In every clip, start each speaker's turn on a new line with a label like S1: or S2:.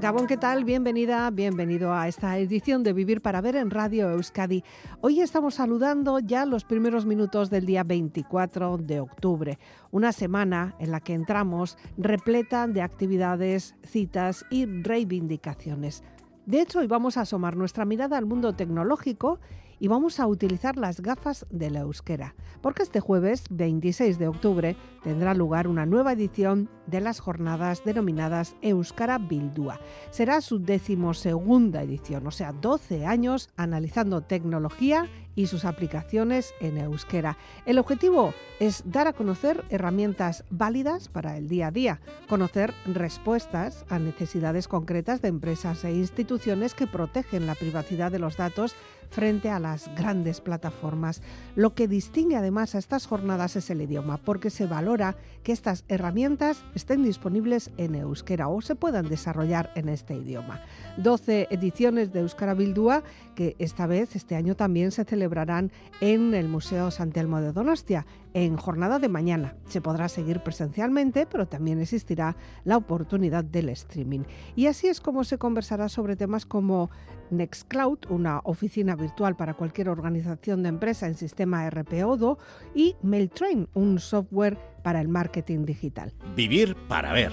S1: Gabón, ¿qué tal? Bienvenida, bienvenido a esta edición de Vivir para Ver en Radio Euskadi. Hoy estamos saludando ya los primeros minutos del día 24 de octubre, una semana en la que entramos repleta de actividades, citas y reivindicaciones. De hecho, hoy vamos a asomar nuestra mirada al mundo tecnológico y vamos a utilizar las gafas de la euskera, porque este jueves 26 de octubre tendrá lugar una nueva edición de las jornadas denominadas Euskara Bildúa. Será su decimosegunda edición, o sea, 12 años analizando tecnología y sus aplicaciones en euskera. El objetivo es dar a conocer herramientas válidas para el día a día, conocer respuestas a necesidades concretas de empresas e instituciones que protegen la privacidad de los datos frente a las grandes plataformas. Lo que distingue además a estas jornadas es el idioma, porque se valora que estas herramientas estén disponibles en euskera o se puedan desarrollar en este idioma. 12 ediciones de Euskara Bildúa que esta vez, este año también se celebrarán en el Museo San Telmo de Donostia, en jornada de mañana. Se podrá seguir presencialmente, pero también existirá la oportunidad del streaming. Y así es como se conversará sobre temas como Nextcloud, una oficina virtual para cualquier organización de empresa en sistema RPODO, y MailTrain, un software para el marketing digital.
S2: Vivir para ver.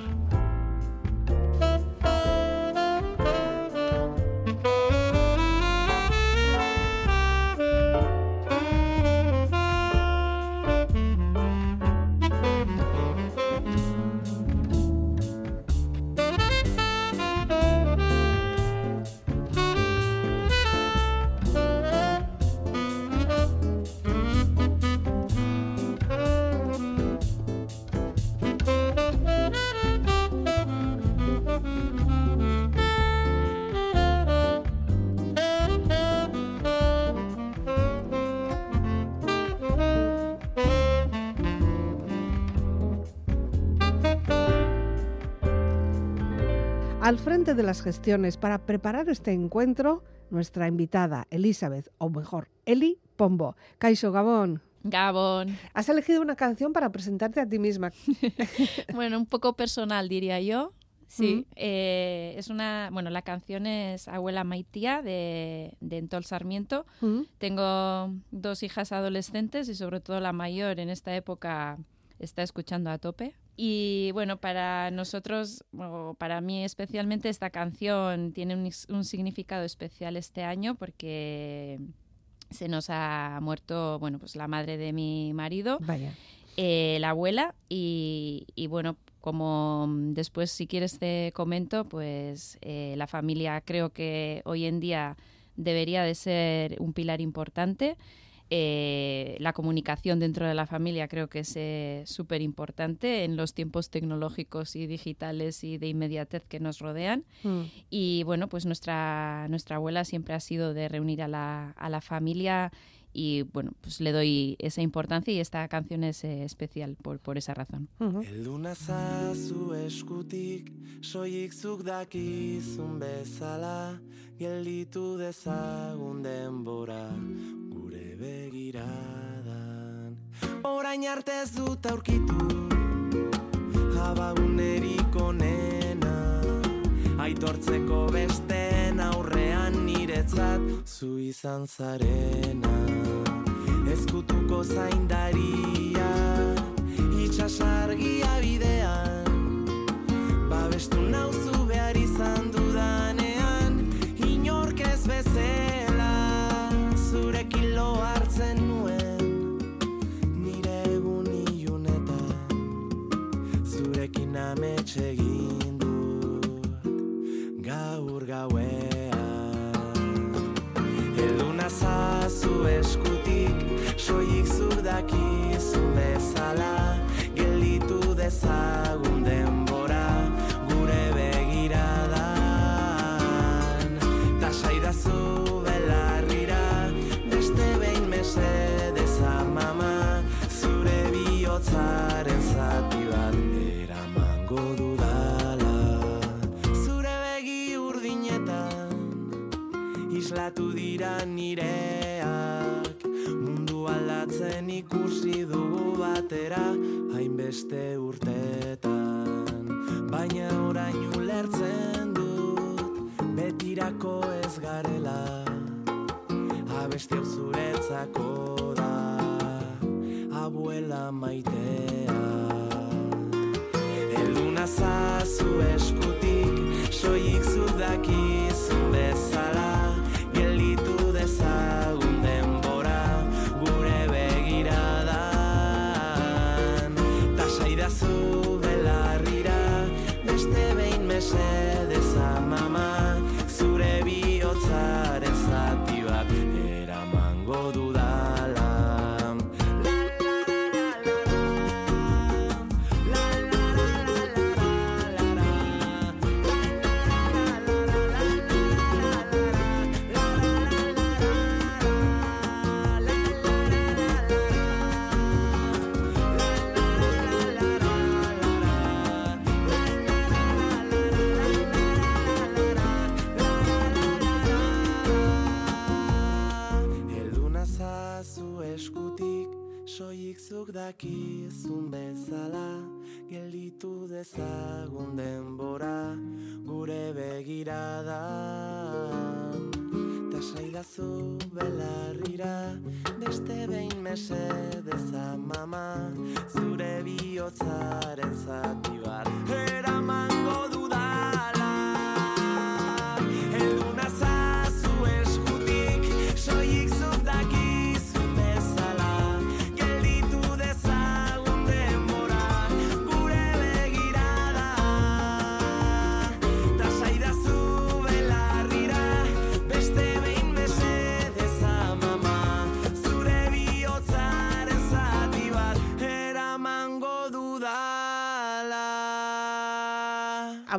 S1: De las gestiones para preparar este encuentro, nuestra invitada Elizabeth, o mejor, Eli Pombo. Caixo Gabón.
S3: Gabón.
S1: Has elegido una canción para presentarte a ti misma.
S3: bueno, un poco personal, diría yo. Sí, eh, es una, bueno, la canción es Abuela Maitía de, de Entol Sarmiento. Tengo dos hijas adolescentes y sobre todo la mayor en esta época está escuchando a tope. Y bueno, para nosotros, o para mí especialmente, esta canción tiene un, significado especial este año porque se nos ha muerto, bueno, pues la madre de mi marido, eh, la abuela, y, bueno, como después si quieres te comento, pues eh, la familia creo que hoy en día debería de ser un pilar importante. Eh, la comunicación dentro de la familia creo que es eh, súper importante en los tiempos tecnológicos y digitales y de inmediatez que nos rodean. Mm. Y bueno, pues nuestra, nuestra abuela siempre ha sido de reunir a la, a la familia y bueno, pues le doy esa importancia y esta canción es eh, especial por, por esa razón. Uh -huh.
S4: Begiradan. Orain arte ez dut aurkitu Abagunerik onena. Aitortzeko besten aurrean niretzat Zu izan zarena. Ezkutuko zaindaria Itxasargia bidean. Babestu nauzu behar izan ametsegin dut gaur gauean. Heldu nazazu eskutik soilik zur dakizu bezala gelditu dezala ikusi dugu batera Hainbeste urtetan Baina orain ulertzen dut Betirako ez garela. Abesti zuretzako da Abuela maitea. Elduna zazu eskutik Soik zudakizu Soik zuk dakizun bezala Gelditu dezagun denbora Gure begiradan Tasaidazu belarrira Beste behin mesedez amama Zure bihotzaren zati bat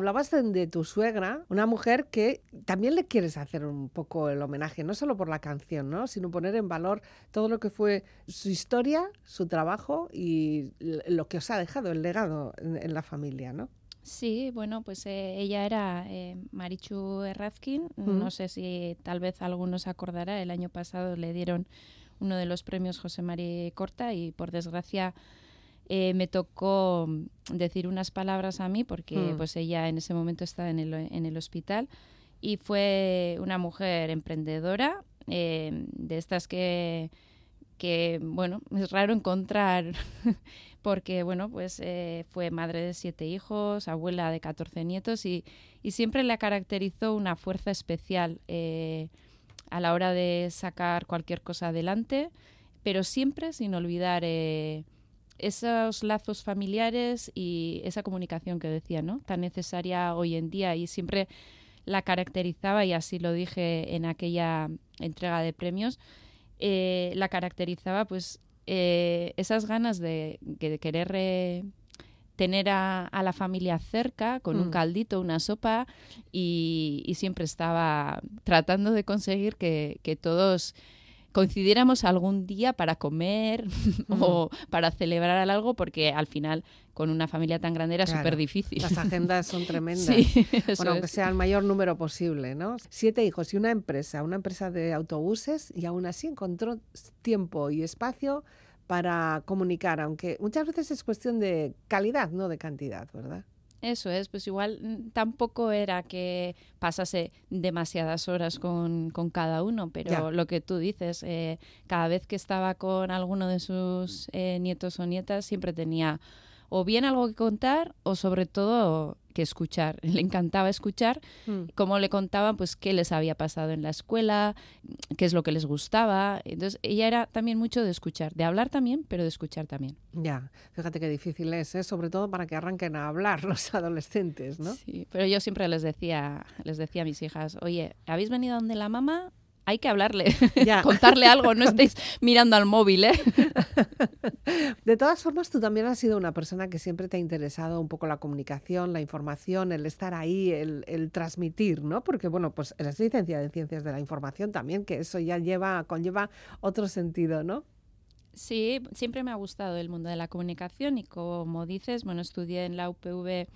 S1: Hablabas de, de tu suegra, una mujer que también le quieres hacer un poco el homenaje, no solo por la canción, ¿no? sino poner en valor todo lo que fue su historia, su trabajo y lo que os ha dejado, el legado en, en la familia, ¿no?
S3: Sí, bueno, pues eh, ella era eh, Marichu Errazkin. No sé si tal vez alguno se acordará, el año pasado le dieron uno de los premios José María Corta y por desgracia eh, me tocó mm, decir unas palabras a mí porque
S1: Mm.
S3: pues ella en ese momento estaba en el, en el hospital y fue una mujer emprendedora eh, de estas que que bueno es raro encontrar porque bueno pues eh, fue madre de siete hijos abuela de 14 nietos y, y siempre la caracterizó una fuerza especial eh, a la hora de sacar cualquier cosa adelante pero siempre sin olvidar esos lazos familiares y esa comunicación que decía no tan necesaria hoy en día y siempre la caracterizaba y así lo dije en aquella entrega de premios eh, la caracterizaba pues eh, esas ganas de, que- de querer eh, tener a, a la familia cerca con un
S1: Mm.
S3: caldito, una sopa y, y siempre estaba tratando de conseguir que, que todos coincidiéramos algún día para comer o para celebrar algo porque al final con una familia tan grande era
S1: Claro,
S3: súper difícil.
S1: Las agendas son tremendas.
S3: Sí,
S1: bueno, aunque
S3: es.
S1: sea el mayor número posible, ¿no? Siete hijos y una empresa, una empresa de autobuses, y aún así encontró tiempo y espacio para comunicar, aunque muchas veces es cuestión de calidad, no de cantidad, ¿verdad?
S3: Eso es, pues igual mm, tampoco era que pasase demasiadas horas con, con cada uno, pero lo que tú dices, eh, cada vez que estaba con alguno de sus eh, nietos o nietas, siempre tenía o bien algo que contar o sobre todo que escuchar. Le encantaba escuchar
S1: Mm.
S3: cómo le contaban pues qué les había pasado en la escuela, qué es lo que les gustaba. Entonces ella era también mucho de escuchar, de hablar también, pero de escuchar también.
S1: Ya, fíjate qué difícil es, ¿eh? sobre todo para que arranquen a hablar los adolescentes, ¿no?
S3: Sí, pero yo siempre les decía, les decía a mis hijas, oye, ¿habéis venido donde la mamá? Hay que hablarle,
S1: Ya.
S3: contarle algo, no estéis mirando al móvil, ¿eh?
S1: De todas formas, tú también has sido una persona que siempre te ha interesado un poco la comunicación, la información, el estar ahí, el, el transmitir, ¿no? Porque, bueno, pues eres licenciada en Ciencias de la Información también, que eso ya lleva, conlleva otro sentido, ¿no?
S3: Sí, siempre me ha gustado el mundo de la comunicación y como dices, bueno, estudié en la UPV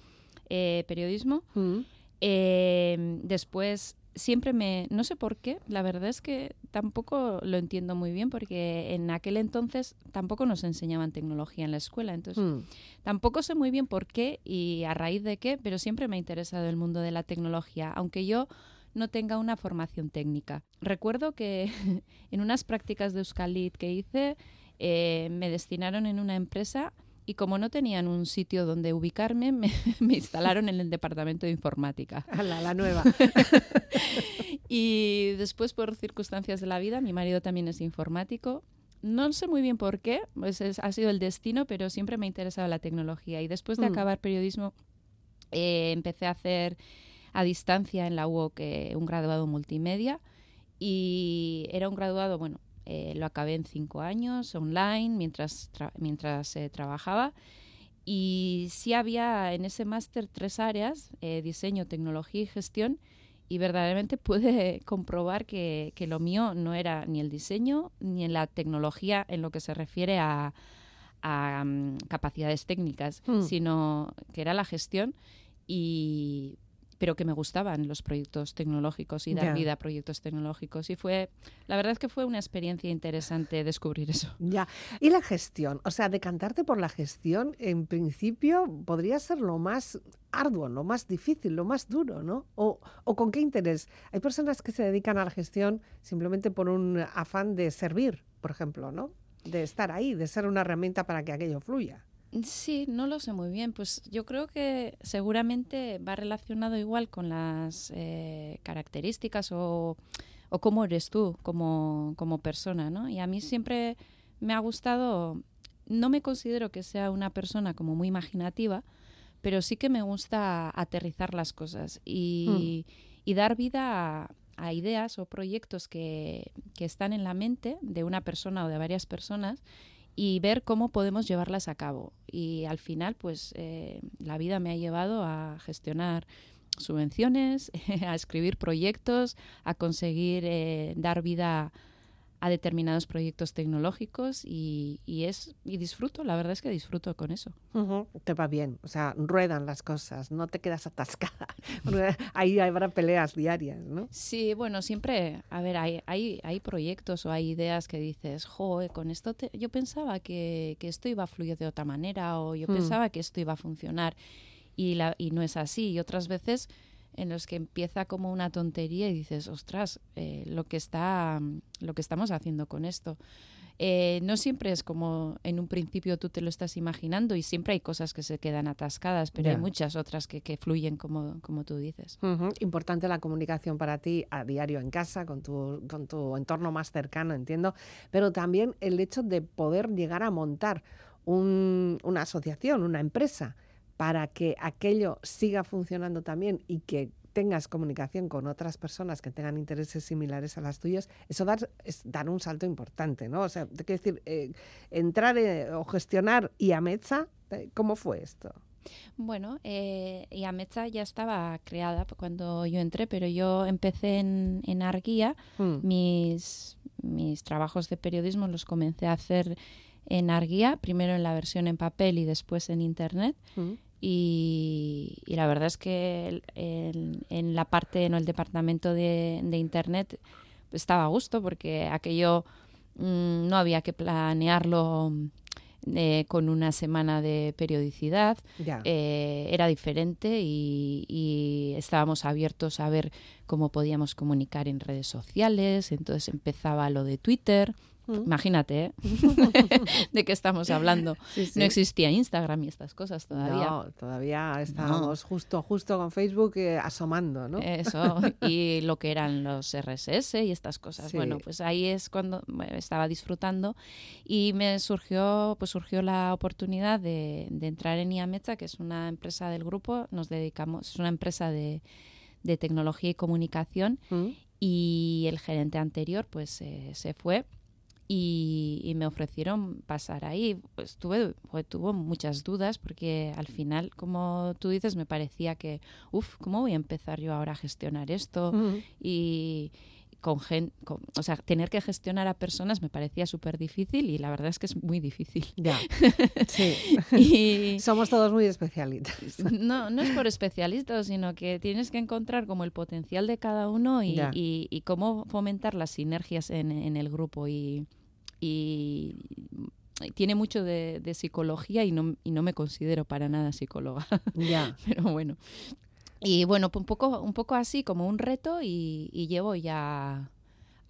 S3: eh, periodismo.
S1: Mm.
S3: Eh, después siempre me, no sé por qué, la verdad es que tampoco lo entiendo muy bien porque en aquel entonces tampoco nos enseñaban tecnología en la escuela, entonces
S1: Mm.
S3: tampoco sé muy bien por qué y a raíz de qué, pero siempre me ha interesado el mundo de la tecnología, aunque yo no tenga una formación técnica. Recuerdo que en unas prácticas de Euskalit que hice, eh, me destinaron en una empresa y como no tenían un sitio donde ubicarme, me, me instalaron en el departamento de informática.
S1: Ala, la nueva.
S3: Y después, por circunstancias de la vida, mi marido también es informático. No sé muy bien por qué, pues es- ha sido el destino, pero siempre me ha interesado la tecnología. Y después de
S1: Mm.
S3: acabar periodismo, eh, empecé a hacer a distancia en la UOC eh, un graduado multimedia. Y era un graduado, bueno, eh, lo acabé en cinco años, online, mientras, tra- mientras eh, trabajaba. Y sí había en ese máster tres áreas, eh, diseño, tecnología y gestión, y verdaderamente pude comprobar que, que lo mío no era ni el diseño ni en la tecnología en lo que se refiere a, a, mm, capacidades técnicas,
S1: Hmm.
S3: sino que era la gestión y pero que me gustaban los proyectos tecnológicos y dar vida a proyectos tecnológicos y fue la verdad es que fue una experiencia interesante descubrir eso.
S1: Ya. Y la gestión, o sea, decantarte por la gestión, en principio podría ser lo más arduo, lo más difícil, lo más duro, ¿no? O, o con qué interés. Hay personas que se dedican a la gestión simplemente por un afán de servir, por ejemplo, ¿no? De estar ahí, de ser una herramienta para que aquello fluya.
S3: Sí, no lo sé muy bien. Pues yo creo que seguramente va relacionado igual con las eh, características o, o cómo eres tú como, como persona, ¿no? Y a mí siempre me ha gustado, no me considero que sea una persona como muy imaginativa, pero sí que me gusta aterrizar las cosas y, y dar vida a, a ideas o proyectos que, que están en la mente de una persona o de varias personas y ver cómo podemos llevarlas a cabo. Y al final, pues eh, la vida me ha llevado a gestionar subvenciones, a escribir proyectos, a conseguir eh, dar vida determinados proyectos tecnológicos y, y es y disfruto, la verdad es que disfruto con eso.
S1: Te va bien, o sea, ruedan las cosas, no te quedas atascada. Ahí habrá peleas diarias, ¿no?
S3: Sí, bueno, siempre, a ver, hay, hay, hay proyectos o hay ideas que dices, joe, con esto te- yo pensaba que, que esto iba a fluir de otra manera o yo
S1: Hmm.
S3: pensaba que esto iba a funcionar y, la, y no es así. Y otras veces en los que empieza como una tontería y dices, ostras, eh, lo, que está, lo que estamos haciendo con esto. Eh, no siempre es como en un principio tú te lo estás imaginando y siempre hay cosas que se quedan atascadas, pero hay muchas otras que, que fluyen como, como tú dices.
S1: Importante la comunicación para ti a diario en casa, con tu, con tu entorno más cercano, entiendo, pero también el hecho de poder llegar a montar un- una asociación, una empresa, para que aquello siga funcionando también y que tengas comunicación con otras personas que tengan intereses similares a las tuyas, eso dar, es dar un salto importante, ¿no? O sea, te quiero decir, eh, entrar eh, o gestionar IAMETSA, eh, ¿cómo fue esto?
S3: Bueno, eh, Iametza ya estaba creada cuando yo entré, pero yo empecé en, en Arguía.
S1: Mm,
S3: Mis, mis trabajos de periodismo los comencé a hacer en Arguía, primero en la versión en papel y después en internet.
S1: mm.
S3: Y, y la verdad es que en la parte, en el departamento de, de internet estaba a gusto porque aquello mm, no había que planearlo eh, con una semana de periodicidad. Eh, era diferente y, y estábamos abiertos a ver cómo podíamos comunicar en redes sociales. Entonces empezaba lo de Twitter.
S1: Mm.
S3: Imagínate ¿eh? de qué estamos hablando.
S1: Sí, sí.
S3: No existía Instagram y estas cosas todavía.
S1: No, todavía estábamos justo, justo con Facebook eh, asomando, ¿no?
S3: Eso, y lo que eran los RSS y estas cosas.
S1: Sí.
S3: Bueno, pues ahí es cuando estaba disfrutando y me surgió, pues surgió la oportunidad de, de entrar en IAMETSA, que es una empresa del grupo, nos dedicamos, es una empresa de, de tecnología y comunicación
S1: Mm.
S3: y el gerente anterior pues eh, se fue y, y me ofrecieron pasar ahí. Pues tuve, pues, tuvo muchas dudas porque al final, como tú dices, me parecía que, uff, ¿cómo voy a empezar yo ahora a gestionar esto? Y con, gen, o sea, tener que gestionar a personas me parecía súper difícil y la verdad es que es muy difícil.
S1: Ya, sí. Somos todos muy especialistas.
S3: No, no es por especialistas, sino que tienes que encontrar como el potencial de cada uno y, y, cómo fomentar las sinergias en, en el grupo y, y tiene mucho de, psicología y no, y no me considero para nada psicóloga.
S1: Ya.
S3: Pero bueno. Y bueno, un poco, un poco así como un reto y, llevo ya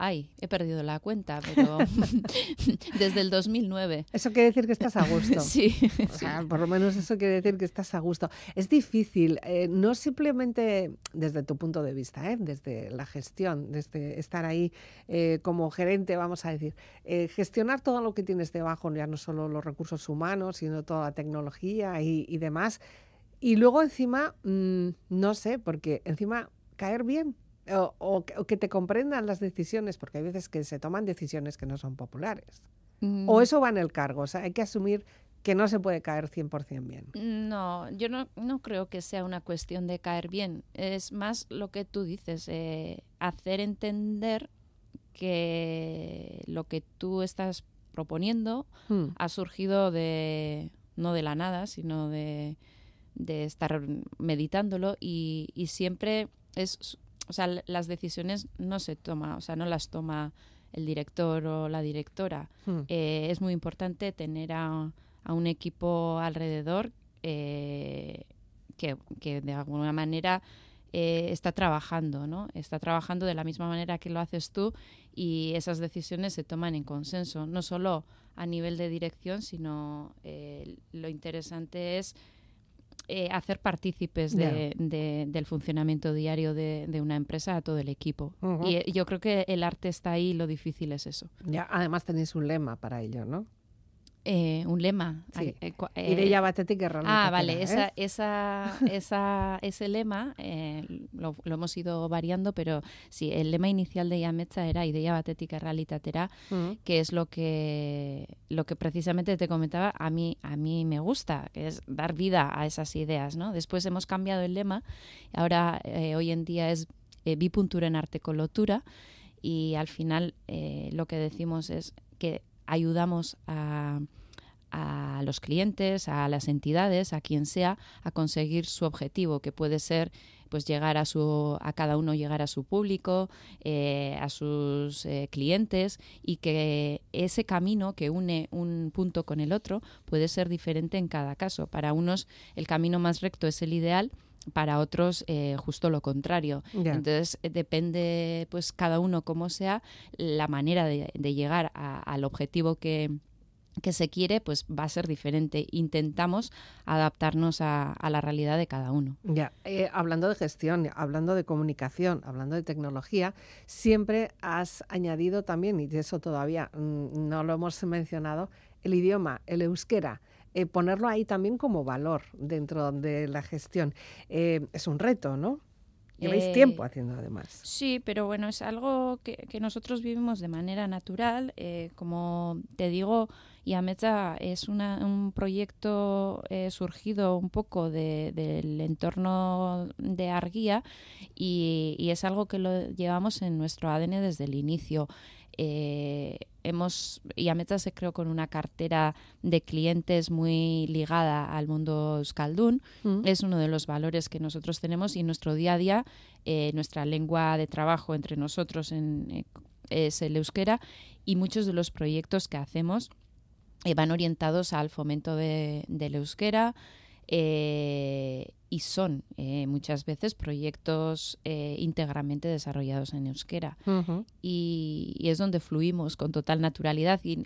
S3: Ay, he perdido la cuenta, pero desde el 2009.
S1: Eso quiere decir que estás a gusto.
S3: sí.
S1: O sea, por lo menos eso quiere decir que estás a gusto. Es difícil, eh, no simplemente desde tu punto de vista, ¿eh? desde la gestión, desde estar ahí eh, como gerente, vamos a decir, gestionar todo lo que tienes debajo, ya no solo los recursos humanos, sino toda la tecnología y demás y luego encima, mm, no sé, porque encima caer bien o, que te comprendan las decisiones, porque hay veces que se toman decisiones que no son populares. O mm. eso va en el cargo, o sea, hay que asumir que no se puede caer 100% bien.
S3: No, yo no, no, creo que sea una cuestión de caer bien, es más lo que tú dices, eh, hacer entender que lo que tú estás proponiendo hmm. ha surgido de, no de la nada, sino de de estar meditándolo y, y siempre es, o sea, las decisiones no se toma, o sea, no las toma el director o la directora. Hmm. Eh, es muy importante tener a, a un equipo alrededor eh, que, que, de alguna manera eh, está trabajando, ¿no? Está trabajando de la misma manera que lo haces tú y esas decisiones se toman en consenso, no solo a nivel de dirección, sino lo interesante es eh, hacer partícipes del funcionamiento diario de, una empresa a todo el equipo. Y eh, yo creo que el arte está ahí lo difícil es eso.
S1: Ya, además tenéis un lema para ello, ¿no?
S3: Eh, un lema.
S1: Sí. Eh, eh batetik
S3: Ah, vale, esa, esa, esa, ese lema lo, lo, hemos ido variando, pero sí, el lema inicial de Yametza era Ideia batetik errealitatera, mm. que es lo que, lo que precisamente te comentaba, a mí, a mí me gusta, que es dar vida a esas ideas, ¿no? Después hemos cambiado el lema, ahora hoy en día es bipuntura en arte con lotura, y al final lo que decimos es que ayudamos a, los clientes, a las entidades, a quien sea, a conseguir su objetivo, que puede ser pues llegar a su a cada uno llegar a su público eh, a sus eh, clientes y que ese camino que une un punto con el otro puede ser diferente en cada caso. Para unos el camino más recto es el ideal para otros eh, justo lo contrario. Entonces eh, depende pues cada uno como sea la manera de, llegar al objetivo que, que se quiere, pues va a ser diferente. Intentamos adaptarnos a, la realidad de cada uno.
S1: Ya, eh, hablando de gestión, hablando de comunicación, hablando de tecnología, siempre has añadido también, y de eso todavía mm, no lo hemos mencionado, el idioma, el euskera. Eh, ponerlo ahí también como valor dentro de la gestión. Eh, es un reto, ¿no? Lleváis eh, tiempo haciendo además.
S3: Sí, pero bueno, es algo que, nosotros vivimos de manera natural. como te digo, Yamecha es un proyecto surgido un poco del entorno de Arguía y, y, es algo que lo llevamos en nuestro ADN desde el inicio. Eh, hemos, Yametza se creó con una cartera de clientes muy ligada al mundo euskaldun. Mm. Es uno de los valores que nosotros tenemos y en nuestro día a día, eh, nuestra lengua de trabajo entre nosotros en, eh, es el euskera y muchos de los proyectos que hacemos van orientados al fomento de, del euskera, eh, y son eh, muchas veces proyectos eh, íntegramente desarrollados en euskera. y, y, es donde fluimos con total naturalidad y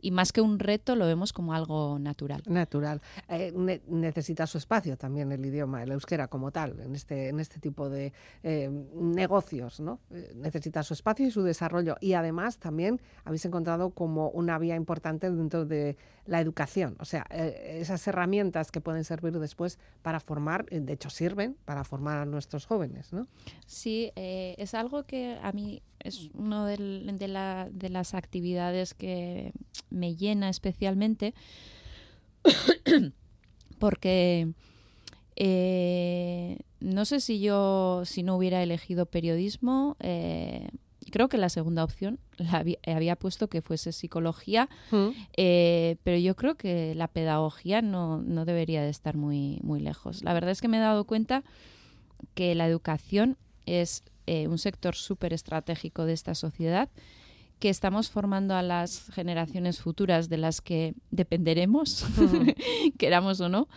S3: y más que un reto lo vemos como algo natural.
S1: Natural. Eh, necesita su espacio también el idioma, el euskera como tal, en este, en este tipo de eh, negocios, ¿no? Eh, necesita su espacio y su desarrollo. Y además también habéis encontrado como una vía importante dentro de la educación, o sea, esas herramientas que pueden servir después para formar, de hecho sirven para formar a nuestros jóvenes, ¿no?
S3: Sí, es algo que a mí es una de, de, las actividades que me llena especialmente porque eh, no sé si yo, si no hubiera elegido periodismo, eh, creo que la segunda opción la había, puesto que fuese psicología, eh, pero yo creo que la pedagogía no, no, debería de estar muy, muy lejos. La verdad es que me he dado cuenta que la educación es eh, un sector súper estratégico de esta sociedad que estamos formando a las generaciones futuras de las que dependeremos, queramos o no,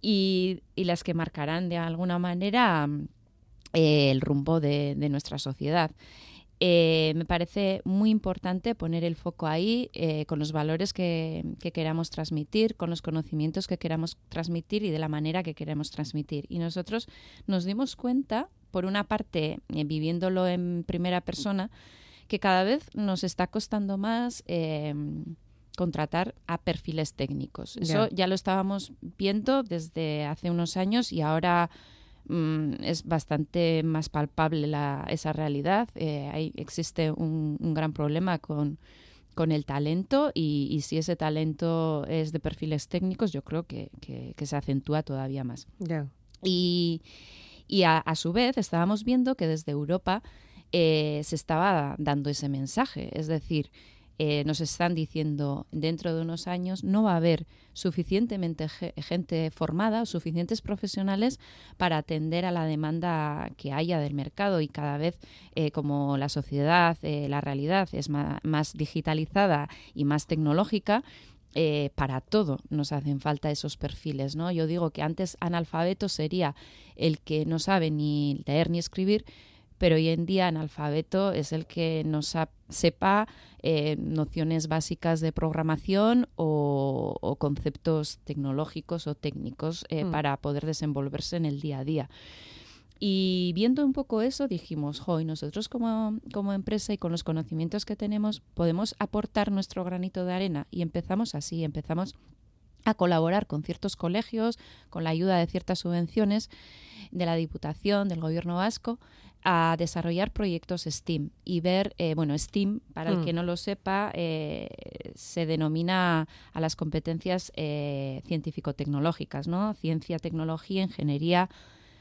S3: y, las que marcarán de alguna manera eh, el rumbo de, nuestra sociedad. Eh, me parece muy importante poner el foco ahí eh, con los valores que, queramos transmitir, con los conocimientos que queramos transmitir y de la manera que queremos transmitir. Y nosotros nos dimos cuenta, por una parte, viviéndolo en primera persona, que cada vez nos está costando más eh, contratar a perfiles técnicos. Eso ya lo estábamos viendo desde hace unos años y ahora mm, es bastante más palpable esa realidad. Eh, existe un, gran problema con, el talento y, si ese talento es de perfiles técnicos, yo creo que, se acentúa todavía más. Y, a, su vez estábamos viendo que desde Europa eh, se estaba dando ese mensaje. Es decir, eh, nos están diciendo dentro de unos años no va a haber suficientemente gente formada suficientes profesionales para atender a la demanda que haya del mercado y cada vez eh, como la sociedad, la realidad es más, digitalizada y más tecnológica, para todo nos hacen falta esos perfiles, ¿no? Yo digo que antes analfabeto sería el que no sabe ni leer ni escribir, pero hoy en día analfabeto es el que no sepa eh, nociones básicas de programación o, conceptos tecnológicos o técnicos eh, mm. para poder desenvolverse en el día a día. Y viendo un poco eso, dijimos, hoy nosotros como, como, empresa y con los conocimientos que tenemos podemos aportar nuestro granito de arena. Y empezamos así, empezamos a colaborar con ciertos colegios, con la ayuda de ciertas subvenciones de la Diputación, del Gobierno vasco, a desarrollar proyectos STEAM y ver, eh, bueno, STEAM, para el hmm. que no lo sepa, eh, se denomina a las competencias eh, científico-tecnológicas, ¿no? Ciencia, tecnología, ingeniería,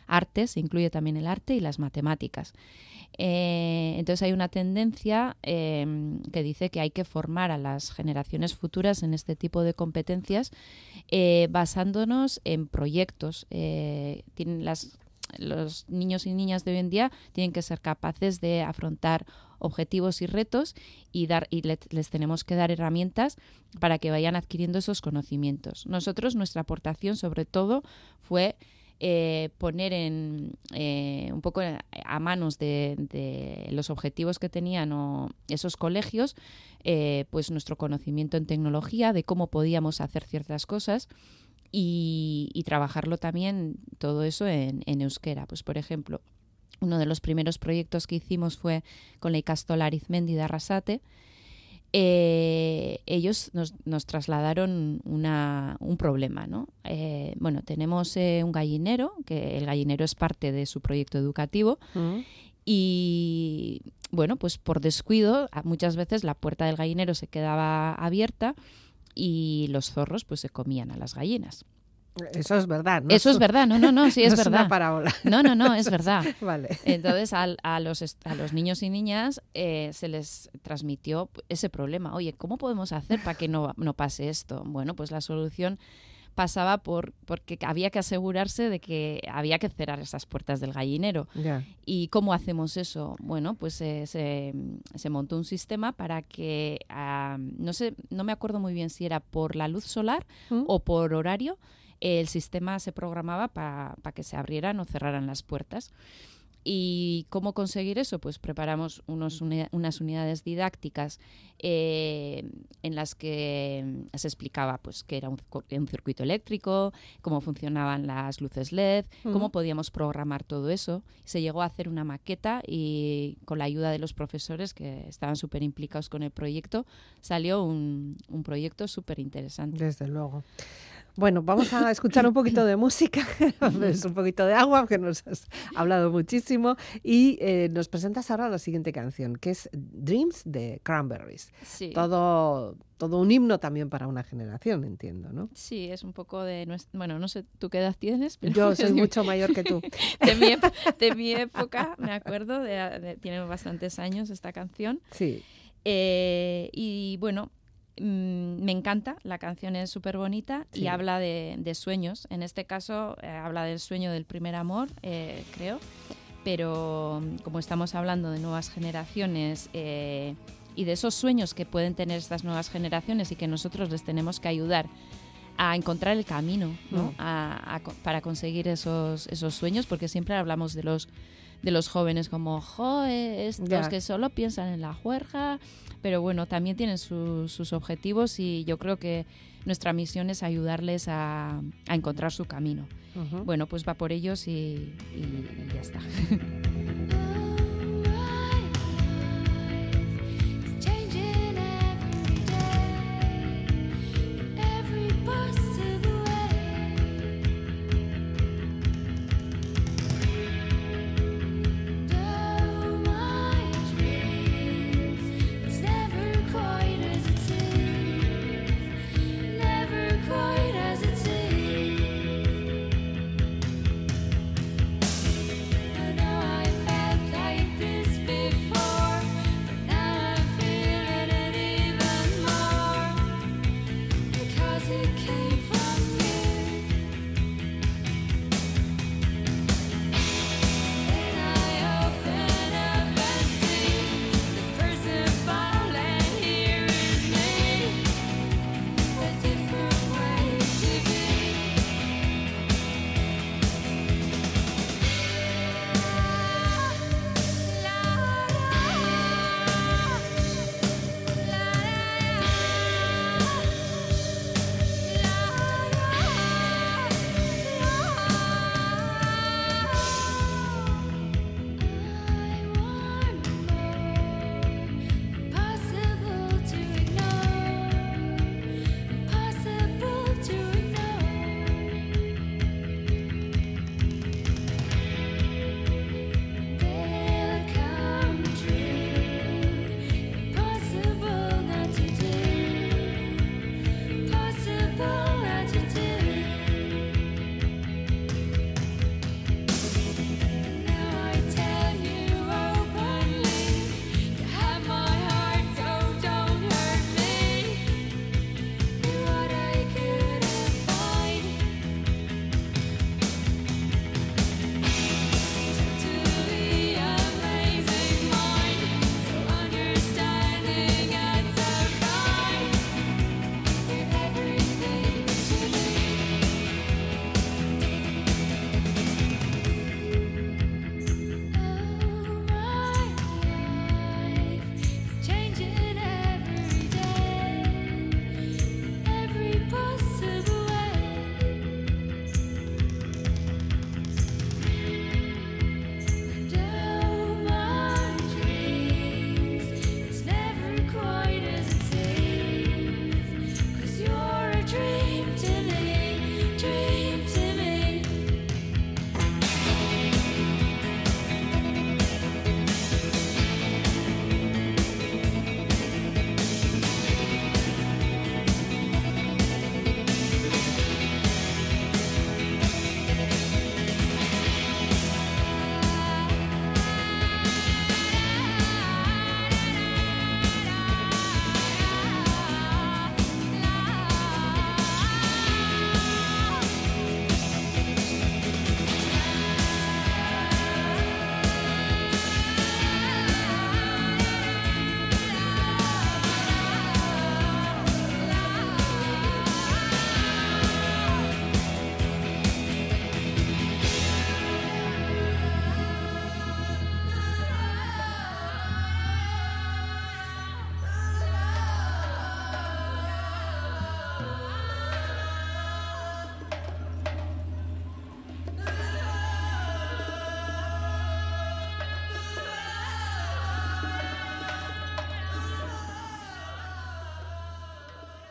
S3: arte, se incluye también el arte y las matemáticas. entonces hay una tendencia em, que dice que hay que formar a las generaciones futuras en este tipo de competencias basándonos en proyectos. tienen las los niños y niñas de hoy en día tienen que ser capaces de afrontar objetivos y retos y dar y les tenemos que dar herramientas para que vayan adquiriendo esos conocimientos. Nosotros nuestra aportación sobre todo fue eh, poner en eh, un poco a manos de, los objetivos que tenían esos colegios, eh, pues nuestro conocimiento en tecnología, de cómo podíamos hacer ciertas cosas y, trabajarlo también todo eso en, euskera. Pues, por ejemplo, uno de los primeros proyectos que hicimos fue con la Icastola Arizmendi de Arrasate. Eh, ellos nos, trasladaron un problema, ¿no? Eh, bueno, tenemos eh, un gallinero, que el gallinero es parte de su proyecto educativo, mm. y bueno, pues por descuido, muchas veces la puerta del gallinero se quedaba abierta y los zorros pues se comían a las gallinas.
S1: Eso es verdad, ¿no?
S3: Eso es verdad, no, no, no, sí es verdad.
S1: una parábola.
S3: No, no, no, es verdad.
S1: vale.
S3: Entonces a, los, a los niños y niñas eh, se les transmitió ese problema. Oye, ¿cómo podemos hacer para que no, no pase esto? Bueno, pues la solución pasaba por porque había que asegurarse de que había que cerrar esas puertas del gallinero. ¿Y cómo hacemos eso? Bueno, pues eh, se, se, montó un sistema para que, ah, no sé, no me acuerdo muy bien si era por la luz solar ¿Mm? o por horario, el sistema se programaba para que se abrieran o cerraran las puertas. ¿Y cómo conseguir eso? Pues preparamos unos unas unidades didácticas eh, en las que se explicaba pues qué era un, circuito eléctrico, cómo funcionaban las luces LED, cómo podíamos programar todo eso. Se llegó a hacer una maqueta y con la ayuda de los profesores que estaban súper implicados con el proyecto, salió un, un proyecto súper interesante.
S1: Desde luego. Bueno, vamos a escuchar un poquito de música, es un poquito de agua, que nos has hablado muchísimo. Y eh, nos presentas ahora la siguiente canción, que es Dreams de Cranberries.
S3: Sí.
S1: Todo, todo un himno también para una generación, entiendo, ¿no?
S3: Sí, es un poco de... Bueno, no sé tú qué edad tienes, pero
S1: Yo soy mucho mayor que tú.
S3: de, mi, ep- de mi época, me acuerdo, de, de- tiene bastantes años esta canción.
S1: Sí.
S3: Eh, y bueno, mm, me encanta, la canción es súper bonita
S1: Sí.
S3: y habla de, de sueños. En este caso, eh, habla del sueño del primer amor, eh, creo. Pero mm, como estamos hablando de nuevas generaciones eh, y de esos sueños que pueden tener estas nuevas generaciones y que nosotros les tenemos que ayudar a encontrar el camino ¿no?
S1: Mm.
S3: A- a co- para conseguir esos, esos sueños, porque siempre hablamos de los de los jóvenes como, jo, estos que solo piensan en la juerga, pero bueno, también tienen sus- sus objetivos y yo creo que nuestra misión es ayudarles a, a encontrar su camino. Bueno, pues va por ellos y, y- y ya está.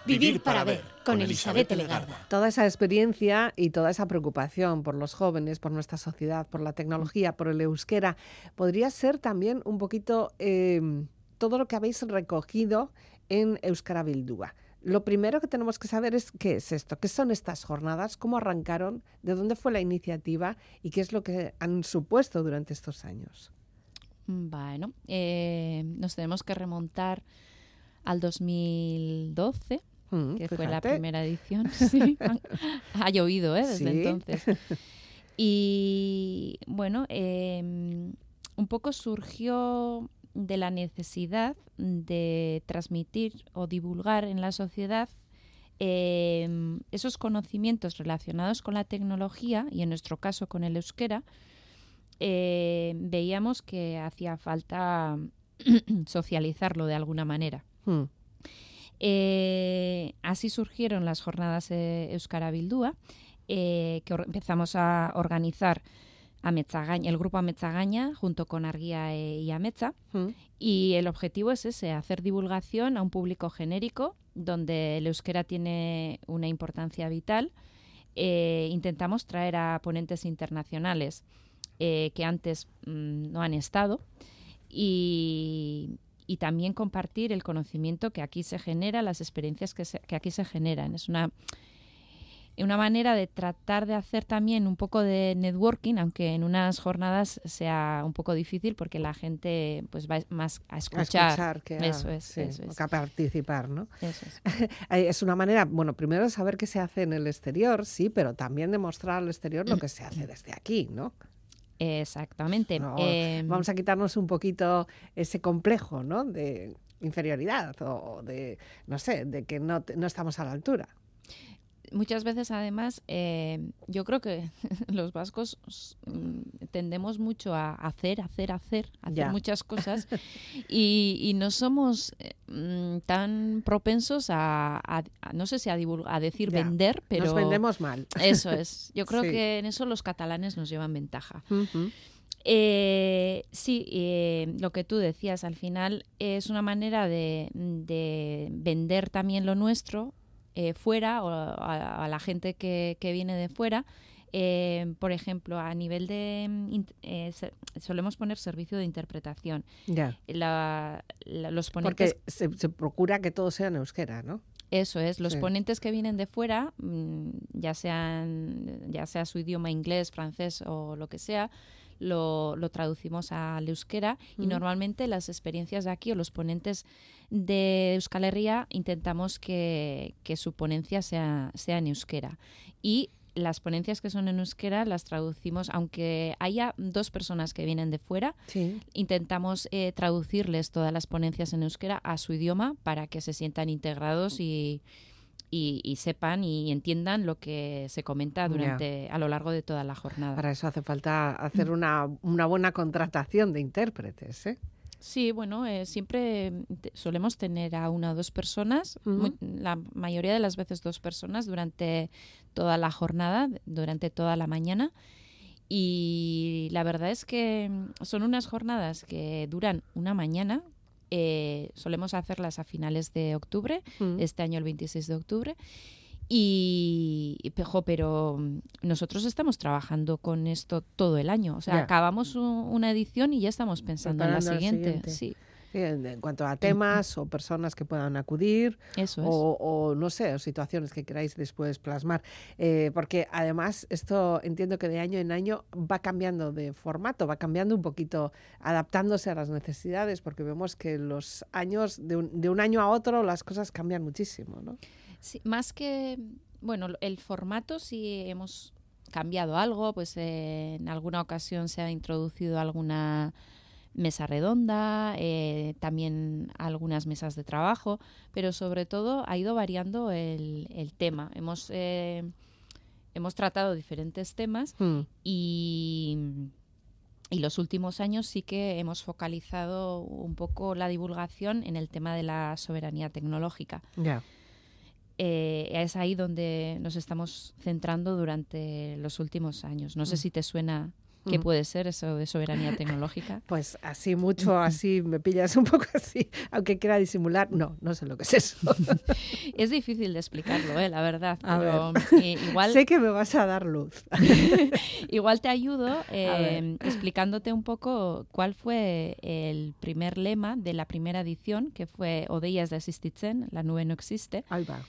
S2: Vivir para ver con Elizabeth Legarda.
S1: Toda esa experiencia y toda esa preocupación por los jóvenes, por nuestra sociedad, por la tecnología, por el euskera, podría ser también un poquito eh, todo lo que habéis recogido en Euskara Bildúa. Lo primero que tenemos que saber es qué es esto, qué son estas jornadas, cómo arrancaron, de dónde fue la iniciativa y qué es lo que han supuesto durante estos años.
S3: Bueno, eh, nos tenemos que remontar al 2012,
S1: Mm,
S3: que fue la primera edición. Sí, ha, ha llovido ¿eh? desde
S1: Sí.
S3: entonces. Y bueno, eh, un poco surgió de la necesidad de transmitir o divulgar en la sociedad eh, esos conocimientos relacionados con la tecnología y en nuestro caso con el euskera. eh, veíamos que hacía falta socializarlo de alguna manera.
S1: Mm,
S3: Eh, así surgieron las jornadas eh, Euskara Bildúa, eh, que empezamos a organizar a Metzagaña, el grupo Ametzagaña junto con Arguía eh, y Ametza.
S1: mm,
S3: Y el objetivo es ese, hacer divulgación a un público genérico, donde el euskera tiene una importancia vital. Intentamos traer a ponentes internacionales que antes mm, no han estado y, y también compartir el conocimiento que aquí se genera, las experiencias que, se- que aquí se generan. Es una, una manera de tratar de hacer también un poco de networking, aunque en unas jornadas sea un poco difícil porque la gente pues va más a
S1: a
S3: escuchar.
S1: que a,
S3: Eso es,
S1: sí,
S3: eso es.
S1: que a participar, ¿no?
S3: Eso es.
S1: Es una manera, bueno, primero de saber qué se hace en el exterior, sí, pero también de mostrar al exterior lo que se hace desde aquí, ¿no?
S3: Exactamente.
S1: No,
S3: Em,
S1: Vamos a quitarnos un poquito ese complejo, ¿no? De inferioridad o de, no sé, de que no, no estamos a la altura.
S3: Muchas veces además eh, yo creo que los vascos mm, tendemos mucho a hacer, hacer, hacer, hacer
S1: Ya.
S3: muchas cosas y, y no somos eh, mm, tan propensos a, a- a- no sé si a, divulgar, a decir
S1: Ya.
S3: vender, pero
S1: Nos vendemos mal.
S3: eso es. Yo creo
S1: Sí.
S3: que en eso los catalanes nos llevan ventaja. Eh, sí, eh, lo que tú decías, al final es una manera de, de vender también lo nuestro eh, fuera o a, a la gente que, que viene de fuera. Eh, por ejemplo, a nivel de... mm, eh, solemos poner servicio de interpretación.
S1: Ya.
S3: La- la- los ponentes
S1: Porque se, se procura que todo sea en euskera, ¿no?
S3: eso es, los
S1: Sí.
S3: ponentes que vienen de fuera, mm, ya sean ya sea su idioma inglés, francés o lo que sea, lo, lo traducimos al euskera y normalmente las experiencias de aquí o los ponentes de Euskal Herria intentamos que, que su ponencia sea, sea en euskera. Y las ponencias que son en euskera las traducimos, aunque haya dos personas que vienen de fuera,
S1: Sí.
S3: intentamos eh, traducirles todas las ponencias en euskera a su idioma para que se sientan integrados y, y- y sepan y entiendan lo que se comenta durante a lo largo de toda la jornada.
S1: Para eso hace falta hacer una, una buena contratación de intérpretes, ¿eh?
S3: Sí, bueno, eh, siempre solemos tener a una o dos personas,
S1: Ujú.
S3: mu- la mayoría de las veces dos personas durante toda la jornada, durante toda la mañana. Y la verdad es que mm, son unas jornadas que duran una mañana. Eh, solemos hacerlas a finales de octubre,
S1: Mm.
S3: este año el 26 de octubre. Y, pejo, pero mm, nosotros estamos trabajando con esto todo el año. O sea, acabamos u- una edición y ya estamos pensando en la siguiente. Sí,
S1: en, en cuanto a temas o personas que puedan acudir
S3: eso es.
S1: o, o, no sé, o situaciones que queráis después plasmar. Eh, porque además esto entiendo que de año en año va cambiando de formato, va cambiando un poquito, adaptándose a las necesidades, porque vemos que los años, de un, de un año a otro, las cosas cambian muchísimo, ¿no?
S3: Sí, más que, bueno, el formato sí hemos cambiado algo, pues eh, en alguna ocasión se ha introducido alguna mesa redonda, eh, también algunas mesas de trabajo, pero sobre todo ha ido variando el, el tema. Hemos, eh, hemos tratado diferentes temas
S1: Mm,
S3: y, y los últimos años sí que hemos focalizado un poco la divulgación en el tema de la soberanía tecnológica. Eh, es ahí donde nos estamos centrando durante los últimos años. No sé
S1: Mm.
S3: si te suena ¿Qué
S1: Mm.
S3: puede ser eso de soberanía tecnológica?
S1: Pues así mucho, así me pillas un poco así, aunque quiera disimular. No, no sé lo que es eso.
S3: Es difícil de explicarlo, ¿eh? la verdad.
S1: A
S3: pero eh, igual,
S1: sé que me vas a dar luz.
S3: igual te ayudo eh,
S1: ver.
S3: explicándote un poco cuál fue el primer lema de la primera edición, que fue Odeias de Existitzen, la nube no existe.
S1: Ahí va.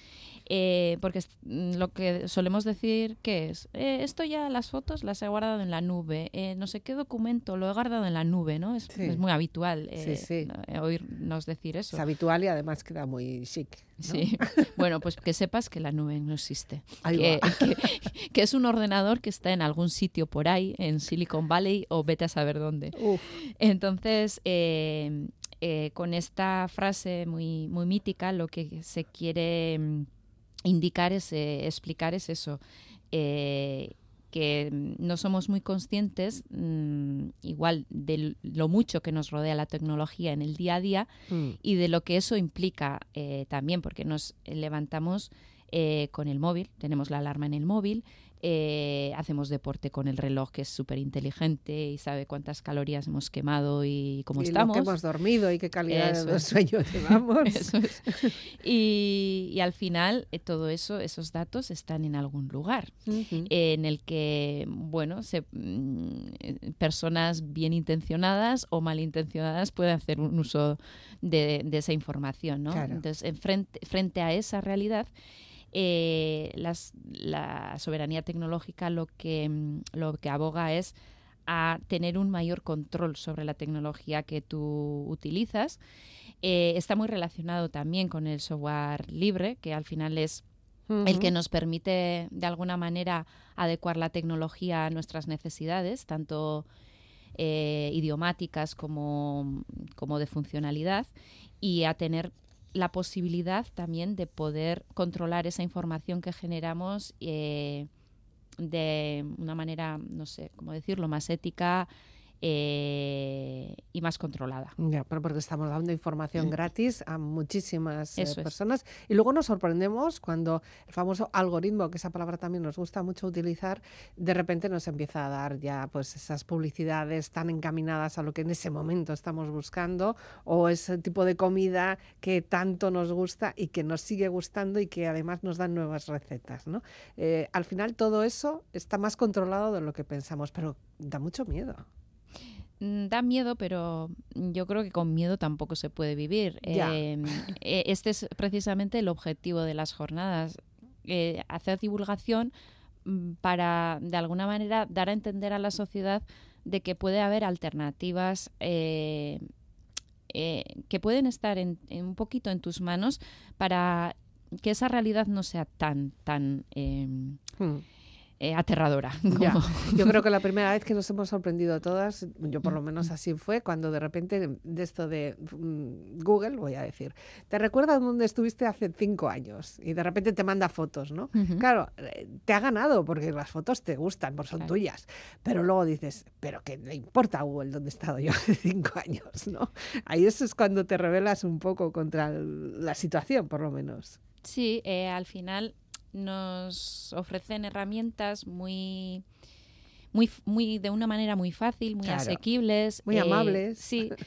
S3: Eh, porque mm, lo que solemos decir que es, eh, esto ya las fotos las he guardado en la nube, eh, no sé qué documento lo he guardado en la nube, ¿no? Es,
S1: Sí.
S3: es muy habitual
S1: Sí, sí.
S3: oírnos decir eso.
S1: Es habitual y además queda muy chic. ¿no?
S3: Sí, bueno, pues que sepas que la nube no existe. Que,
S1: va.
S3: que- que es un ordenador que está en algún sitio por ahí, en Silicon Valley o vete a saber dónde.
S1: Uf,
S3: Entonces, eh, con esta frase muy, muy mítica, lo que se quiere mm, indicar es, explicar es eso, eh, que no somos muy conscientes mm, igual de lo mucho que nos rodea la tecnología en el día a día
S1: mm,
S3: y de lo que eso implica eh, también, porque nos levantamos eh, con el móvil, tenemos la alarma en el móvil, eh, hacemos deporte con el reloj que es súper inteligente y sabe cuántas calorías hemos quemado y cómo
S1: y
S3: estamos.
S1: lo que hemos dormido y qué calidad
S3: Eso
S1: de
S3: es.
S1: sueño llevamos.
S3: Eso es. y, y al final eh, todo eso, esos datos están en algún lugar en el que, bueno, se, mm, eh, personas bien intencionadas o malintencionadas pueden hacer un uso de, de esa información, ¿no?
S1: Claro.
S3: Entonces, en frente, frente a esa realidad, eh, las- la soberanía tecnológica lo que, mm, lo que aboga es a tener un mayor control sobre la tecnología que tú utilizas. Eh, está muy relacionado también con el software libre, que al final es el que nos permite de alguna manera adecuar la tecnología a nuestras necesidades, tanto eh, idiomáticas como, como de funcionalidad, y a tener la posibilidad también de poder controlar esa información que generamos eh, de una manera, no sé cómo decirlo, más ética eh, y más controlada.
S1: Ya, pero porque estamos dando información gratis a muchísimas eh,
S3: Eso es.
S1: personas y luego nos sorprendemos cuando el famoso algoritmo, que esa palabra también nos gusta mucho utilizar, de repente nos empieza a dar ya pues esas publicidades tan encaminadas a lo que en ese momento estamos buscando o ese tipo de comida que tanto nos gusta y que nos sigue gustando y que además nos dan nuevas recetas, ¿no? Eh, al final todo eso está más controlado de lo que pensamos, pero da mucho miedo.
S3: Mm, Da miedo, pero yo creo que con miedo tampoco se puede vivir. Eh, eh, este es precisamente el objetivo de las jornadas, eh, hacer divulgación mm, para, de alguna manera, dar a entender a la sociedad de que puede haber alternativas eh, que pueden estar en, en un poquito en tus manos para que esa realidad no sea tan, tan eh,
S1: Hmm.
S3: Eh, aterradora.
S1: Ya. Yo creo que la primera vez que nos hemos sorprendido todas, yo por lo menos así fue, cuando de repente de esto de mm, Google, voy a decir, te recuerdas dónde estuviste hace cinco años y de repente te manda fotos, ¿no? Claro, eh, te ha ganado porque las fotos te gustan, pues son
S3: Claro.
S1: tuyas, pero luego dices, pero ¿qué le importa a Google dónde he estado yo hace cinco años, ¿no? Ahí eso es cuando te rebelas un poco contra la situación, por lo menos.
S3: Sí, eh, al final nos ofrecen herramientas muy, muy, muy de una manera muy fácil, muy
S1: Claro.
S3: asequibles,
S1: Muy
S3: eh,
S1: amables.
S3: Sí.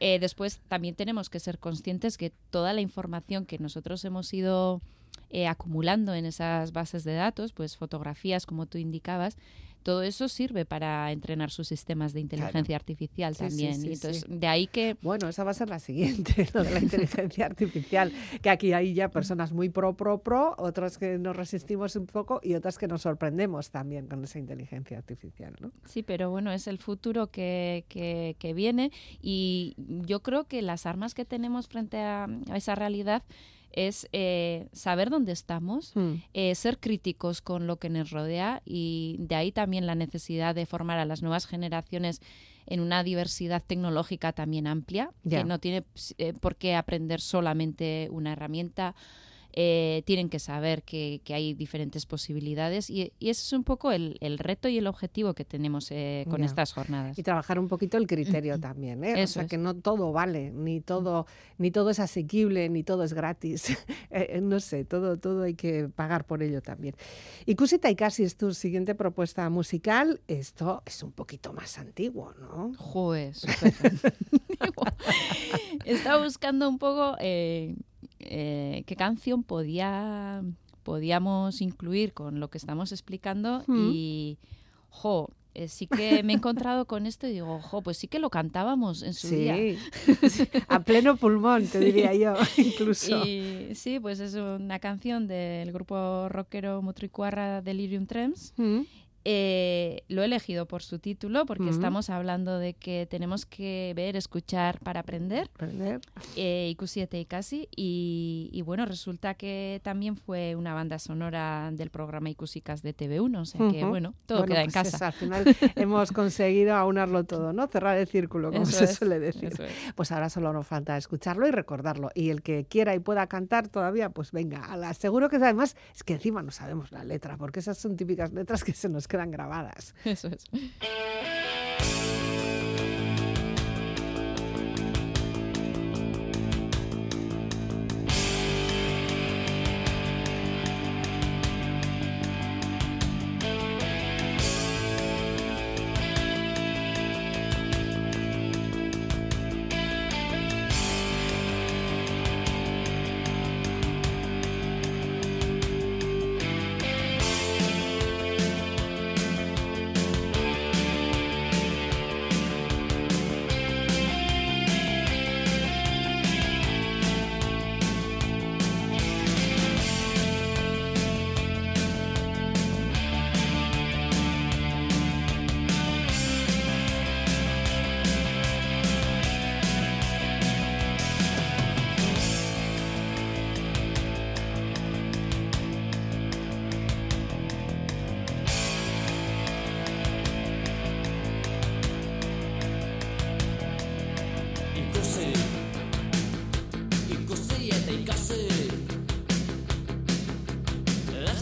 S3: Eh, después también tenemos que ser conscientes que toda la información que nosotros hemos ido eh, acumulando en esas bases de datos, pues fotografías, como tú indicabas, todo eso sirve para entrenar sus sistemas de inteligencia artificial
S1: Sí, sí,
S3: también.
S1: sí,
S3: Y entonces,
S1: sí.
S3: de ahí que
S1: Bueno, esa va a ser la siguiente, lo de la inteligencia artificial, que aquí hay ya personas muy pro, pro, pro, otras que nos resistimos un poco y otras que nos sorprendemos también con esa inteligencia artificial, ¿no?
S3: Sí, pero bueno, es el futuro que, que- que viene y yo creo que las armas que tenemos frente a esa realidad es eh, saber dónde estamos, eh, ser críticos con lo que nos rodea y de ahí también la necesidad de formar a las nuevas generaciones en una diversidad tecnológica también amplia, que no tiene eh, por qué aprender solamente una herramienta eh, tienen que saber que, que hay diferentes posibilidades y, y ese es un poco el, el reto y el objetivo que tenemos eh, con estas jornadas.
S1: Y trabajar un poquito el criterio también, ¿eh? o sea,
S3: es.
S1: que no todo vale, ni todo, ni todo es asequible, ni todo es gratis. Eh, no sé, todo, todo hay que pagar por ello también. Y Cusita y Casi es tu siguiente propuesta musical. Esto es un poquito más antiguo, ¿no?
S3: Joder, súper. Estaba buscando un poco eh, eh, qué canción podía podíamos incluir con lo que estamos explicando
S1: Mm.
S3: y jo, eh, sí que me he encontrado con esto y digo, jo, pues sí que lo cantábamos en su día.
S1: Sí, a pleno pulmón, te diría yo, incluso.
S3: Y sí, pues es una canción del grupo rockero Mutricuarra Delirium.
S1: Mm,
S3: Eh, lo he elegido por su título porque estamos hablando de que tenemos que ver, escuchar para aprender.
S1: aprender.
S3: eh, Ikusiete y casi y, y bueno resulta que también fue una banda sonora del programa Ikusicas de TV1 o sea que bueno todo
S1: Bueno,
S3: queda en
S1: pues
S3: casa
S1: al final hemos conseguido aunarlo todo, ¿no? Cerrar el círculo, como
S3: Eso
S1: se
S3: es,
S1: suele decir.
S3: es.
S1: Pues ahora solo nos falta escucharlo y recordarlo. Y el que quiera y pueda cantar todavía, pues venga, ala. seguro que además es que encima no sabemos la letra, porque esas son típicas letras que se nos quedan grabadas.
S3: Eso es.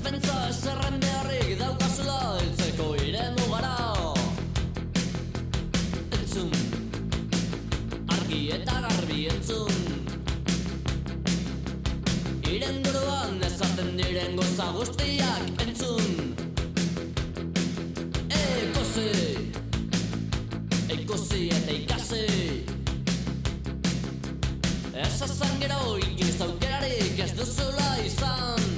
S5: Pentsa zerren beharrik daukazula Eltzeko iremu gara. Entzun, argi eta garbi entzun. Iren buruan ezaten diren goza guztiak entzun. Ikusi, ikusi eta ikasi. Ez ezan gero inoiz aukerarik ez duzula izan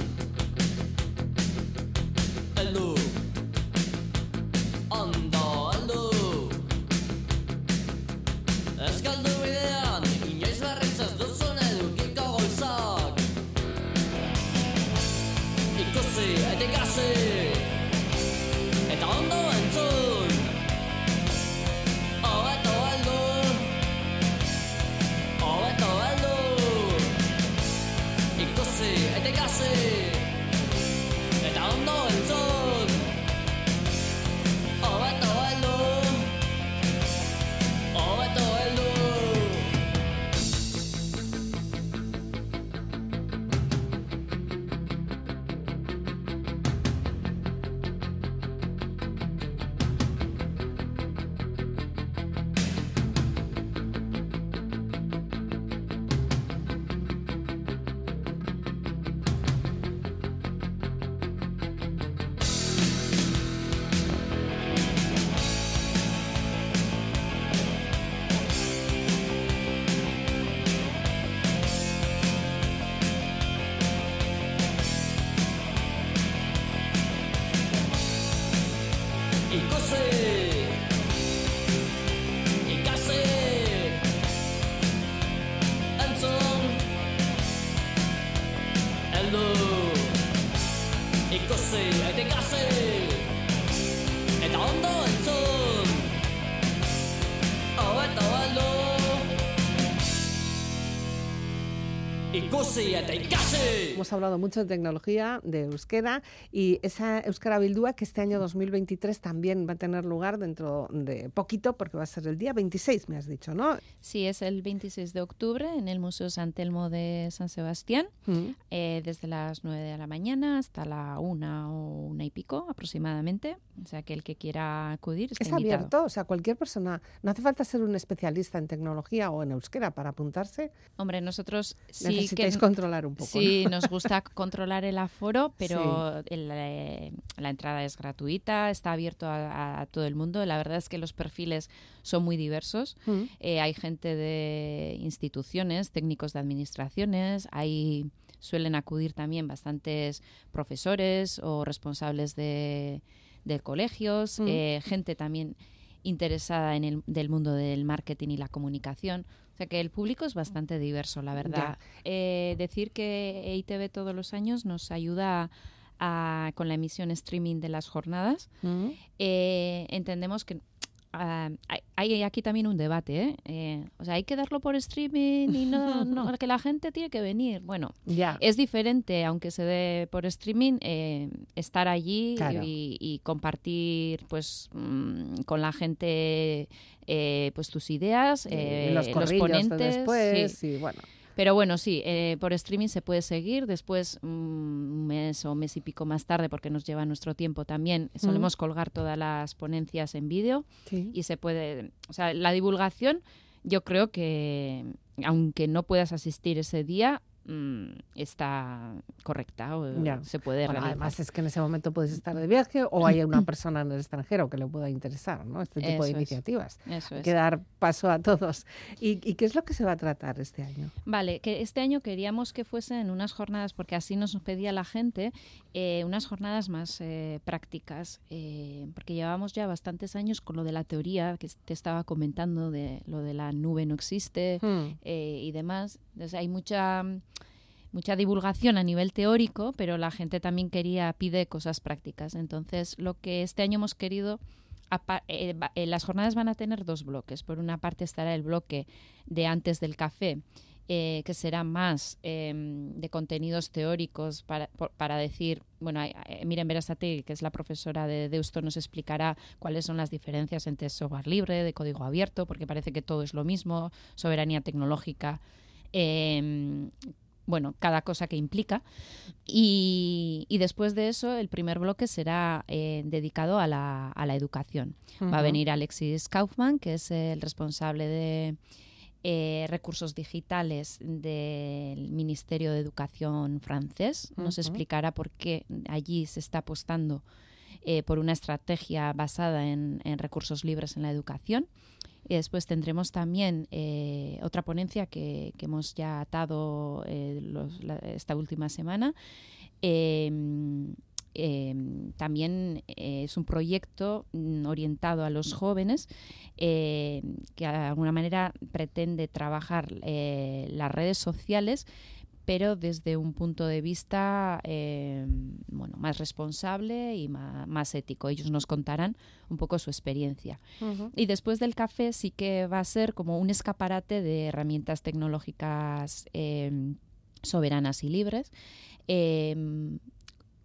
S5: see ya. They got
S1: Hemos hablado mucho de tecnología, de euskera y esa Euskara Bildúa que este año 2023 también va a tener lugar dentro de poquito porque va a ser el día 26, me has dicho, ¿no?
S3: Sí, es el 26 de octubre en el Museo San Telmo de San Sebastián,
S1: Mm.
S3: eh, desde las 9 de la mañana hasta la 1 o una y pico aproximadamente. O sea que el que quiera acudir está
S1: Es
S3: invitado.
S1: abierto, o sea, cualquier persona, no hace falta ser un especialista en tecnología o en euskera para apuntarse,
S3: Hombre, nosotros sí que
S1: necesitáis controlar un poco. ¿no?
S3: Sí, nos gusta controlar el aforo, pero el, eh, la entrada es gratuita, está abierto a, a todo el mundo. La verdad es que los perfiles son muy diversos.
S1: Mm.
S3: Eh, hay gente de instituciones, técnicos de administraciones, hay suelen acudir también bastantes profesores o responsables de, de colegios,
S1: Mm.
S3: eh, gente también interesada en el del mundo del marketing y la comunicación. O sea que el público es bastante diverso, la verdad. Eh, decir que EITV todos los años nos ayuda a- con la emisión streaming de las jornadas.
S1: Mm.
S3: Eh, entendemos que hay, hay aquí también un debate, ¿eh? Eh, o sea, hay que darlo por streaming y no, no- que la gente tiene que venir. Bueno,
S1: Ya.
S3: es diferente, aunque se dé por streaming, eh, estar allí
S1: Claro.
S3: y, y compartir pues mm, con la gente eh, pues tus ideas, eh,
S1: los de
S3: ponentes.
S1: después
S3: sí.
S1: y bueno.
S3: Pero bueno, sí, eh, por streaming se puede seguir. Después, un mes o mes y pico más tarde, porque nos lleva nuestro tiempo también, solemos colgar todas las ponencias en vídeo
S1: Sí.
S3: y se puede. O sea, la divulgación, yo creo que, aunque no puedas asistir ese día, mm, está correcta o
S1: Ya.
S3: se puede
S1: Bueno,
S3: realizar.
S1: además es que en ese momento puedes estar de viaje o hay una persona en el extranjero que le pueda interesar, ¿no? Este tipo de
S3: Eso es.
S1: iniciativas.
S3: Eso
S1: Hay
S3: es.
S1: que dar paso a todos. ¿Y, y qué es lo que se va a tratar este año?
S3: Vale, que este año queríamos que fuesen unas jornadas, porque así nos pedía la gente, eh, unas jornadas más eh, prácticas, eh, porque llevamos ya bastantes años con lo de la teoría que te estaba comentando, de lo de la nube no existe
S1: Hmm.
S3: y demás. Entonces hay mucha mucha divulgación a nivel teórico, pero la gente también quería, pide cosas prácticas. Entonces, lo que este año hemos querido, eh, eh, las jornadas van a tener dos bloques. Por una parte estará el bloque de antes del café, eh, que será más eh, de contenidos teóricos para, por- para decir, bueno, Miren Berasategui, que es la profesora de Deusto, nos explicará cuáles son las diferencias entre software libre, de código abierto, porque parece que todo es lo mismo, soberanía tecnológica, eh, bueno, cada cosa que implica. Y, y después de eso, el primer bloque será eh, dedicado a la, a la educación. Va a venir Alexis Kaufman, que es el responsable de eh, recursos digitales del Ministerio de Educación francés. Nos explicará por qué allí se está apostando eh, por una estrategia basada en, en recursos libres en la educación. Y después tendremos también eh, otra ponencia que, hemos ya atado eh, esta última semana. Eh, eh, también eh, es un proyecto mm, orientado a los jóvenes que de alguna manera pretende trabajar las redes sociales pero desde un punto de vista eh, bueno, más responsable y más, ético. Ellos nos contarán un poco su experiencia. Y después del café sí que va a ser como un escaparate de herramientas tecnológicas eh, soberanas y libres, eh,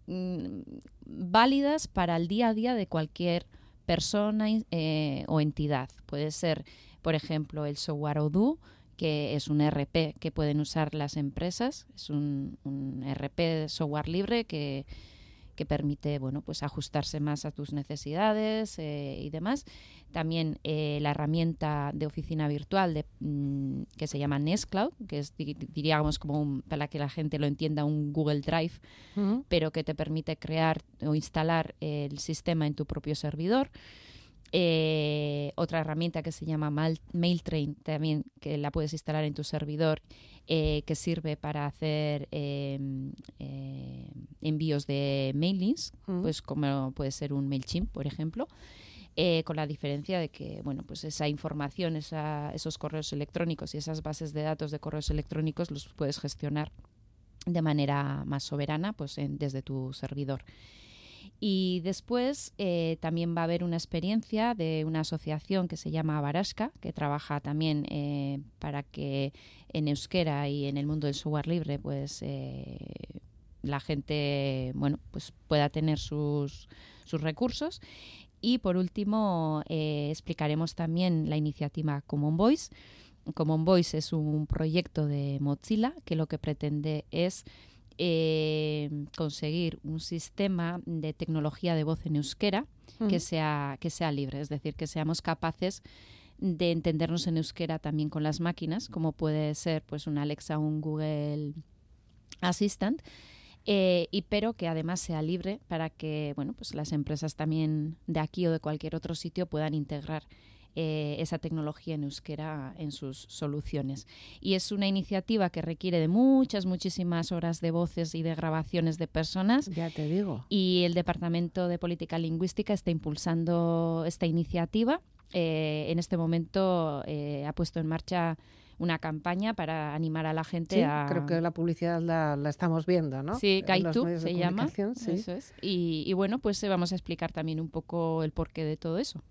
S3: mm, válidas para el día a día de cualquier persona eh, o entidad. Puede ser, por ejemplo, el software Odoo, que es un RP que pueden usar las empresas. Es un, un RP de software libre que, que permite bueno, pues ajustarse más a tus necesidades eh, y demás. También eh, la herramienta de oficina virtual de, mm, que se llama Nextcloud, que es, di- diríamos, como un- para que la gente lo entienda, un Google Drive, pero que te permite crear o instalar el sistema en tu propio servidor. Eh, otra herramienta que se llama MailTrain, también que la puedes instalar en tu servidor, eh, que sirve para hacer eh, eh, envíos de mailings,
S1: Mm.
S3: pues como puede ser un MailChimp, por ejemplo. eh, con la diferencia de que bueno pues esa información esa- esos correos electrónicos y esas bases de datos de correos electrónicos los puedes gestionar de manera más soberana pues en- desde tu servidor Y después eh, también va a haber una experiencia de una asociación que se llama Barasca, que trabaja también eh, para que en euskera y en el mundo del software libre, pues eh, la gente, bueno, pues pueda tener sus, sus recursos. Y por último, explicaremos también la iniciativa Common Voice. Common Voice es un proyecto de Mozilla que lo que pretende es eh, conseguir un sistema de tecnología de voz en euskera que, sea, que sea libre, es decir, que seamos capaces de entendernos en euskera también con las máquinas, como puede ser pues un Alexa o un Google Assistant, eh, y pero que además sea libre para que bueno pues las empresas también de aquí o de cualquier otro sitio puedan integrar eh, esa tecnología en euskera en sus soluciones. Y es una iniciativa que requiere de muchas, muchísimas horas de voces y de grabaciones de personas.
S1: Ya te digo.
S3: Y el Departamento de Política Lingüística está impulsando esta iniciativa. Eh, en este momento eh, ha puesto en marcha una campaña para animar a la gente
S1: Sí,
S3: a...
S1: creo que la publicidad la, la estamos viendo, ¿no?
S3: Sí,
S1: de
S3: se llama.
S1: sí.
S3: Eso es. Y, y bueno, pues eh, vamos a explicar también un poco el porqué de todo eso.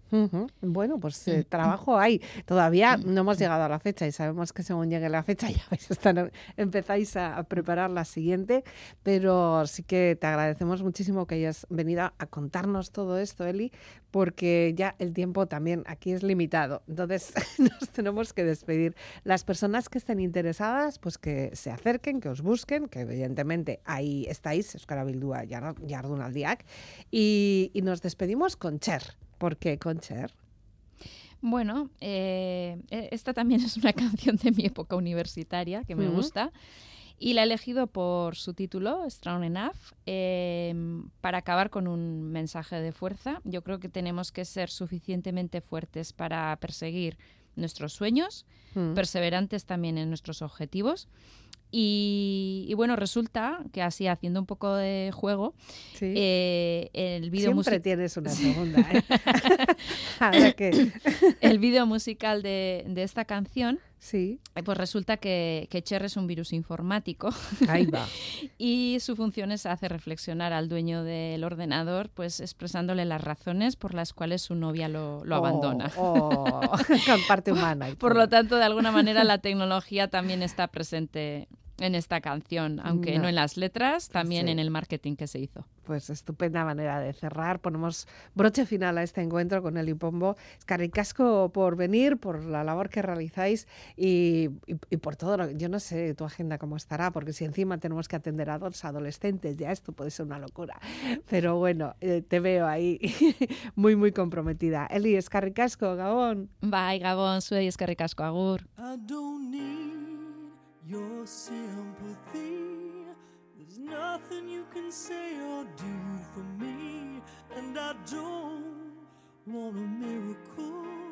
S1: Bueno, pues eh, trabajo hay. Todavía no hemos llegado a la fecha y sabemos que según llegue la fecha ya vais a estar- empezáis a, a preparar la siguiente, pero sí que te agradecemos muchísimo que hayas venido a contarnos todo esto, Eli, porque ya el tiempo también aquí es limitado. Entonces nos tenemos que despedir. Las personas que estén interesadas, pues que se acerquen, que os busquen, que evidentemente ahí estáis, Euskara Bildua y Jardunaldiak, y, y nos despedimos con Cher. ¿Por qué con Cher?
S3: Bueno, eh, eh, esta también es una canción de mi época universitaria que me gusta. Y la he elegido por su título, Strong Enough, eh, para acabar con un mensaje de fuerza. Yo creo que tenemos que ser suficientemente fuertes para perseguir nuestros sueños,
S1: Mm.
S3: perseverantes también en nuestros objetivos. Y, y bueno, resulta que así, haciendo un poco de juego,
S1: Sí.
S3: eh, el vídeo
S1: Siempre
S3: musical...
S1: tienes una segunda. ¿eh? Ahora que
S3: el vídeo musical de, de esta canción,
S1: sí,
S3: eh, pues resulta que, que Cher es un virus informático
S1: ahí va.
S3: y su función es hacer reflexionar al dueño del ordenador, pues expresándole las razones por las cuales su novia lo, lo abandona.
S1: Oh, oh, con parte humana.
S3: Por lo tanto, de alguna manera la tecnología también está presente en esta canción, aunque
S1: No.
S3: no, en las letras, también
S1: Sí.
S3: en el marketing que se hizo.
S1: Pues estupenda manera de cerrar. Ponemos broche final a este encuentro con Eli Pombo. Escarricasco por venir, por la labor que realizáis y, y- y por todo. Lo, yo no sé tu agenda cómo estará, porque si encima tenemos que atender a dos adolescentes, ya esto puede ser una locura. Pero bueno, eh, te veo ahí muy, muy comprometida. Eli, Escarricasco, Gabón.
S3: Bye, Gabón, soy Escarricasco Agur.
S4: I don't need your sympathy. There's nothing you can say or do for me, and I don't want a miracle.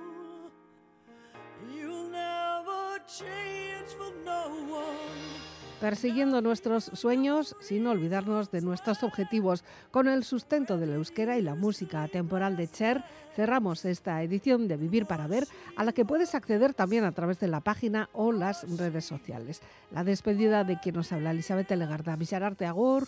S1: Persiguiendo nuestros sueños sin olvidarnos de nuestros objetivos. Con el sustento del euskera y la música temporal de Cher, cerramos esta edición de Vivir para Ver, a la que puedes acceder también a través de la página o las redes sociales. La despedida de quien nos habla, Elizabeth Legarda. Bisararte, Agur.